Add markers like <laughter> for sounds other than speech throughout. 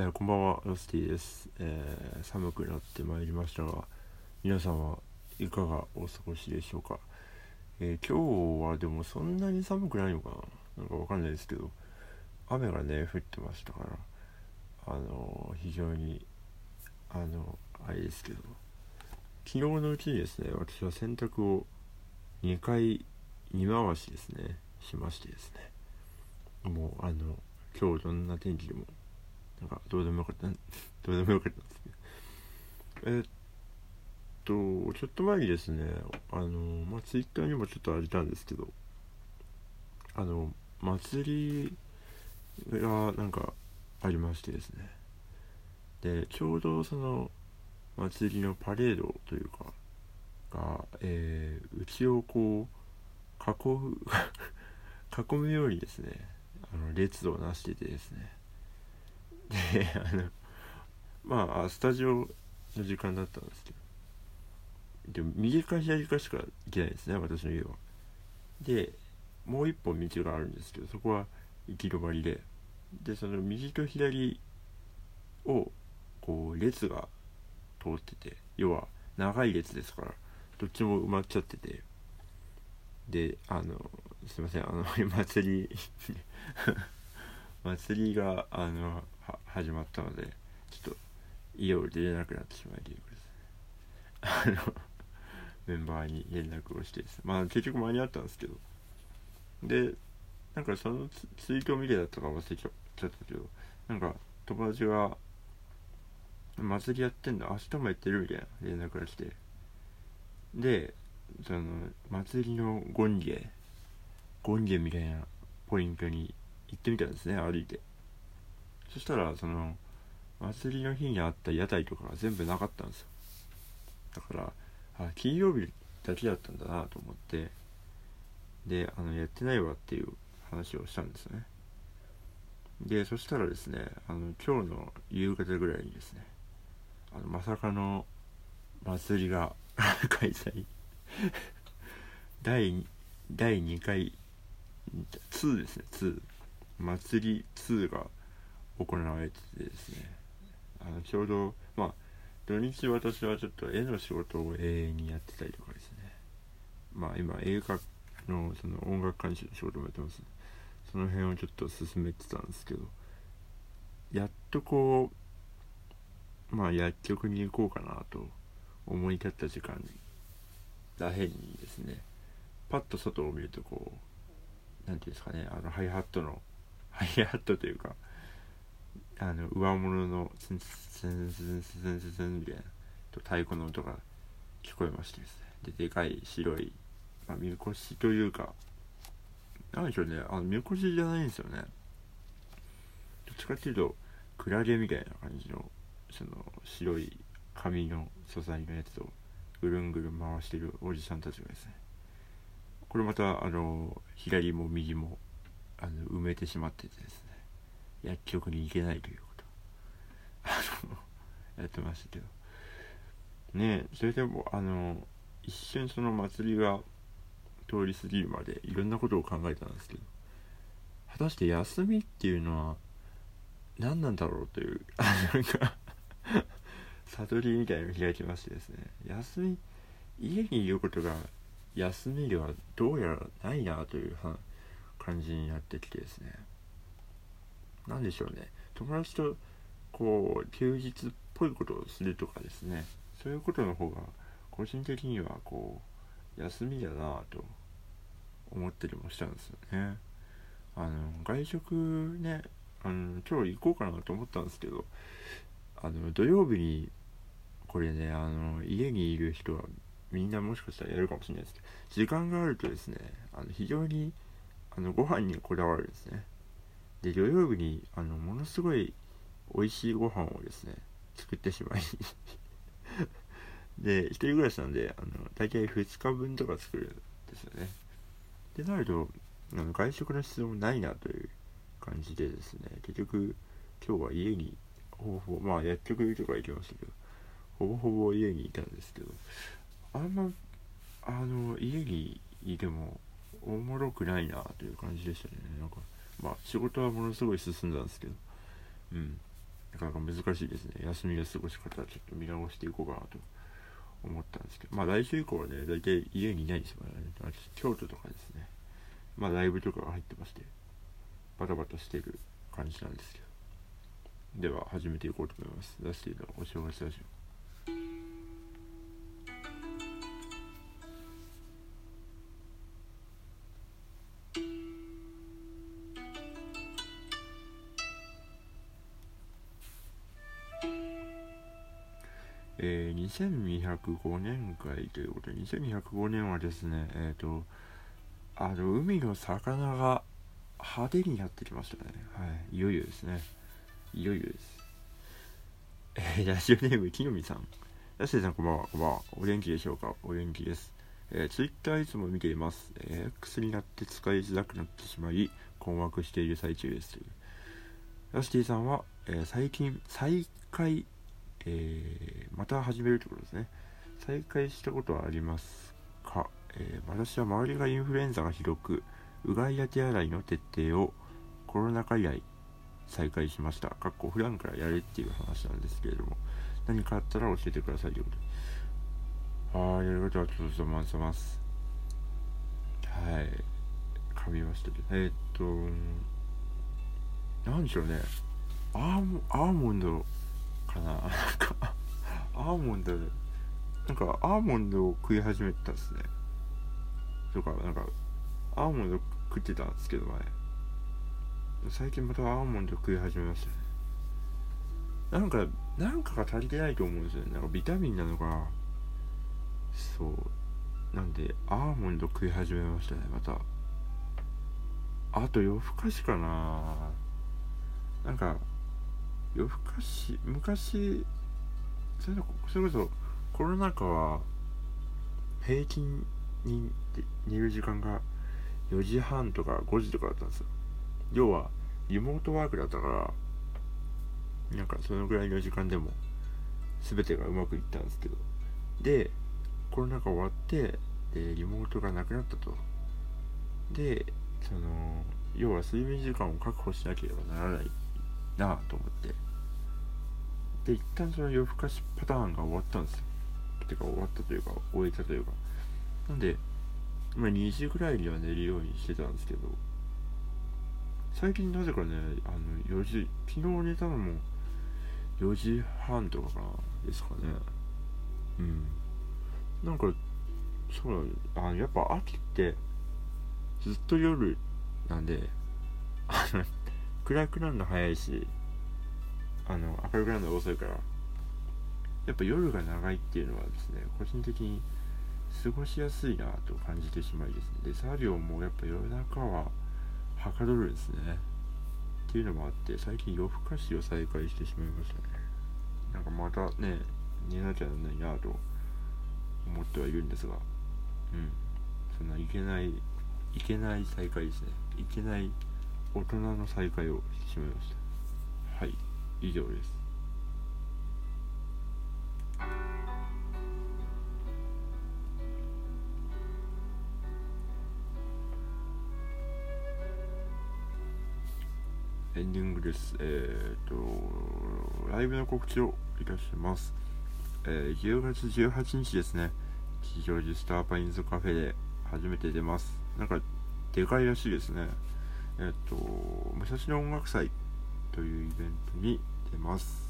えーこんばんは、ロスティです、えー寒くなってまいりましたが、皆さんはいかがお過ごしでしょうか？えー今日はでもそんなに寒くないのかな？なんかわかんないですけど、雨がね、降ってましたから、あの非常に、あの、あれですけど、昨日のうちにですね、私は洗濯を2回、2回しですね、しましてですね、もう、あの、今日どんな天気でもなんかどうでもよかった。どうでもよかったんですけど。えっとちょっと前にですねあのまあツイッターにもちょっとあげたんですけど。あの祭りがなんかありましてですね。でちょうどその祭りのパレードというかが、えー、うちをこう囲う <laughs> 囲むようにですねあの列をなしててですね。で <laughs> あのまあスタジオの時間だったんですけど。でも右か左かしか行けないですね私の家は。でもう一本道があるんですけどそこは行き止まりで。でその右と左をこう列が通ってて要は長い列ですからどっちも埋まっちゃってて。であのすいませんあの <laughs> 祭り祭りがあの始まったのでちょっと家を出れなくなってしまいということです。ねあのメンバーに連絡をしてですまあ結局間に合ったんですけど。でなんかそのツツイートを見てだったか忘れちゃちゃったけどなんか友達が祭りやってんだ明日もやってるみたいな連絡が来て。でその祭りのゴンゲゴンゲみたいなポイントに行ってみたんですね歩いて。そしたらその祭りの日にあった屋台とかが全部なかったんですよ。だからあ金曜日だけだったんだなと思ってであのやってないわっていう話をしたんですね。でそしたらですねあの今日の夕方ぐらいにですねあのまさかの祭りが <laughs> 開催。<laughs> 第第2回2ですね2祭り2が行われててですね。あのちょうどまあ土日私はちょっと絵の仕事を永遠にやってたりとかですね。まあ今映画のその音楽監修の仕事もやってますその辺をちょっと進めてたんですけど。やっとこうまあ薬局に行こうかなと思い立った時間らへんにですね。パッと外を見るとこうなんていうんですかね。あのハイハットのハイハットというかあの上物のツンツンツンツンツンツンツンみたいなと太鼓の音が聞こえましてですね。ででかい白い、まあ、みこしというかなんでしょうね。あのみこしじゃないんですよね。どっちかっていうとクラゲみたいな感じのその白い紙の素材のやつをぐるんぐるん回してるおじさんたちがですね。これまたあの左も右もあの埋めてしまっててですね。薬局に行けないということ。あのやってましたけど。ねえそれでもあの一瞬その祭りが通り過ぎるまでいろんなことを考えたんですけど。果たして休みっていうのは何なんだろうというあ <laughs> なんか悟りみたいなのを開きましてですね。休み家にいることが休みではどうやらないなという感じになってきてですね。何でしょうね。友達とこう休日っぽいことをするとかですね。そういうことの方が個人的にはこう休みだなぁと思ったりもしたんですよね。あの外食ねあの今日行こうかなと思ったんですけどあの土曜日にこれねあの家にいる人はみんなもしかしたらやるかもしれないですけど時間があるとですねあの非常にあのご飯にこだわるんですね。で土曜日にあのものすごい美味しいご飯をですね作ってしまい。<laughs> で一人暮らしなんであの大体2日分とか作るんですよね。でなるとあの外食の必要もないなという感じでですね結局今日は家にほぼほぼまあ薬局とか行きましたけどほぼほぼ家にいたんですけどあんまあの家にいてもおもろくないなという感じでしたね。なんかまあ仕事はものすごい進んだんですけど。うん。なかなか難しいですね。休みの過ごし方はちょっと見直していこうかなと思ったんですけど。まあ来週以降はね大体家にいないですからね。私京都とかですね。まあライブとかが入ってましてバタバタしてる感じなんですけど。では始めていこうと思います。出していたお正月ラジオ。2205年会ということで、2205年はですね、えっ、ー、と、あの、海の魚が派手になってきましたね。はい。いよいよですね。いよいよです。えー、ラジオネーム、木の実さん。ラッシーさん、こんばんは。こんばんは。お元気でしょうか？お元気です。えー、ツイッターいつも見ています。えー、X になって使いづらくなってしまい、困惑している最中です。ラスティさんは、えー、最近、再開えー、また始めるということですね。再開したことはありますか、えー、私は周りがインフルエンザがひどく、うがいや手洗いの徹底をコロナ禍以来再開しました。かっこ普段からやれっていう話なんですけれども、何かあったら教えてくださいということで。はい、やることはちょっとまざます。はい。噛みましたけど。えー、っと、なんでしょうね。アーアーモンドかな。なんかアーモンドなんかアーモンドを食い始めたっすね。とかなんかアーモンド食ってたんですけど前。最近またアーモンド食い始めましたね。なんかなんかが足りてないと思うんですよね。なんかビタミンなのか。そう。なんでアーモンド食い始めましたねまた。あと夜更かしかな。なんか夜更かし昔それこそコロナ禍は平均に寝る時間が4時半とか5時とかだったんですよ。要はリモートワークだったからなんかそのぐらいの時間でも全てがうまくいったんですけど。でコロナ禍終わってでリモートがなくなったと。でその要は睡眠時間を確保しなければならない。なと思って。で一旦その夜更かしパターンが終わったんですよ。てか終わったというか終えたというか。なんでま2時ぐらいには寝るようにしてたんですけど最近なぜかねあの4時昨日寝たのも4時半とかかなですかね。うん。なんかそうあのやっぱ秋ってずっと夜なんであの暗くなるの早いしあの明るくなるの遅いからやっぱ夜が長いっていうのはですね個人的に過ごしやすいなと感じてしまいですね。で作業もやっぱ夜中ははかどるんですね。っていうのもあって最近夜更かしを再開してしまいましたね。なんかまたね寝なきゃならないなと思ってはいるんですがうん。そんないけないいけない再開ですね。いけない大人の再会をしてしまいましたはい以上ですエンディングです。えっ、ー、と、ライブの告知をいたします。えー、10月18日ですね、吉祥寺スターパインズカフェで初めて出ます。なんか、でかいらしいですね。えっ、と、武蔵野音楽祭というイベントに出ます。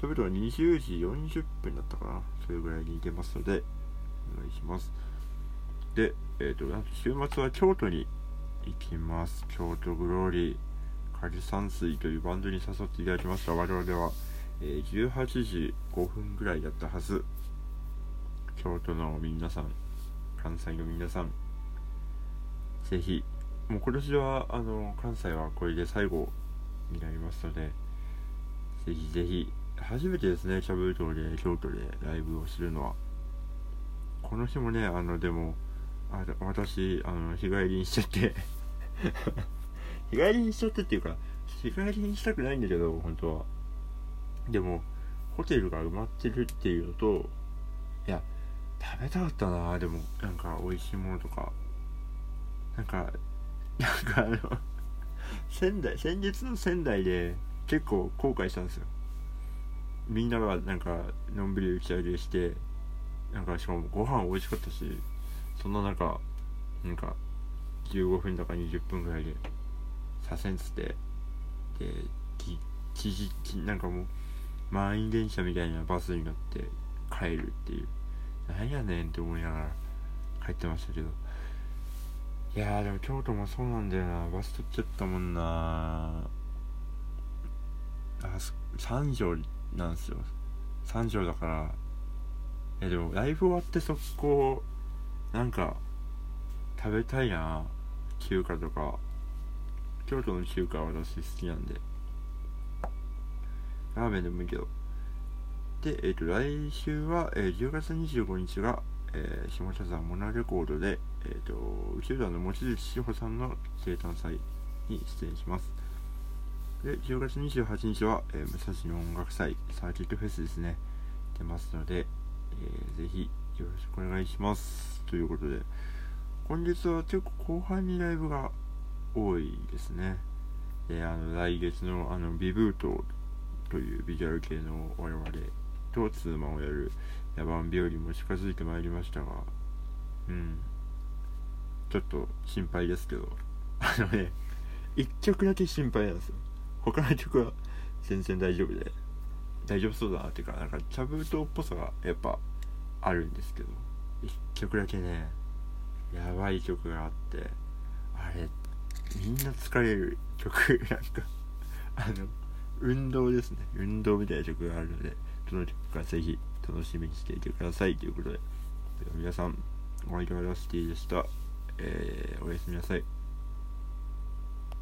ちょうど20時40分だったかな。それぐらいに出ますので、お願いします。で、えっ、と、週末は京都に行きます。京都グローリー、仮山水というバンドに誘っていただきました。我々は、えー、18時5分ぐらいだったはず。京都の皆さん、関西の皆さん、ぜひ、もう今年は、あの、関西はこれで最後になりますので、ぜひぜひ、初めてですね、キャブ島で、京都でライブをするのは。この日もね、あの、でも、あ私、あの、日帰りにしちゃって <laughs> 日帰りにしちゃってっていうか、日帰りにしたくないんだけど、本当は。でも、ホテルが埋まってるっていうのと、いや、食べたかったなでも、なんか美味しいものとか。なんか、なんかあの仙台、先日の仙台で結構後悔したんですよ。みんながなんかのんびり打ち上げしてなんかしかもご飯美味しかったしそんな中なんか15分とか20分ぐらいで左遷つってできききなんかもう満員電車みたいなバスに乗って帰るっていうなんやねんって思いながら帰ってましたけどいやーでも京都もそうなんだよな。バス取っちゃったもんな。あ三条なんですよ。三条だから。いやでもライブ終わって速攻なんか食べたいな。中華とか。京都の中華は私好きなんで。ラーメンでもいいけど。で、えっ、ー、と来週は、えー、10月25日が、下北沢モナレコードで、え、ー、と宇宙団の望月志保さんの生誕祭に出演します。で10月28日は、えー、武蔵野音楽祭サーキットフェスですね。出ますので、えー、ぜひよろしくお願いします。ということで今月は結構後半にライブが多いですね。であの来月のあのビブートというビジュアル系の我々とツーマンをやる野蛮日和も近づいてまいりましたがうん。ちょっと心配ですけど。<laughs> あのね1曲だけ心配なんですよ。他の曲は全然大丈夫で。大丈夫そうだなっていうかなんか茶封筒っぽさがやっぱあるんですけど。1曲だけねやばい曲があってあれみんな疲れる曲。<laughs> なんかあの運動ですね。運動みたいな曲があるのでどの曲かぜひ楽しみにしていてくださいということで。では皆さんお相手はラスティでした、えー、おやすみなさい。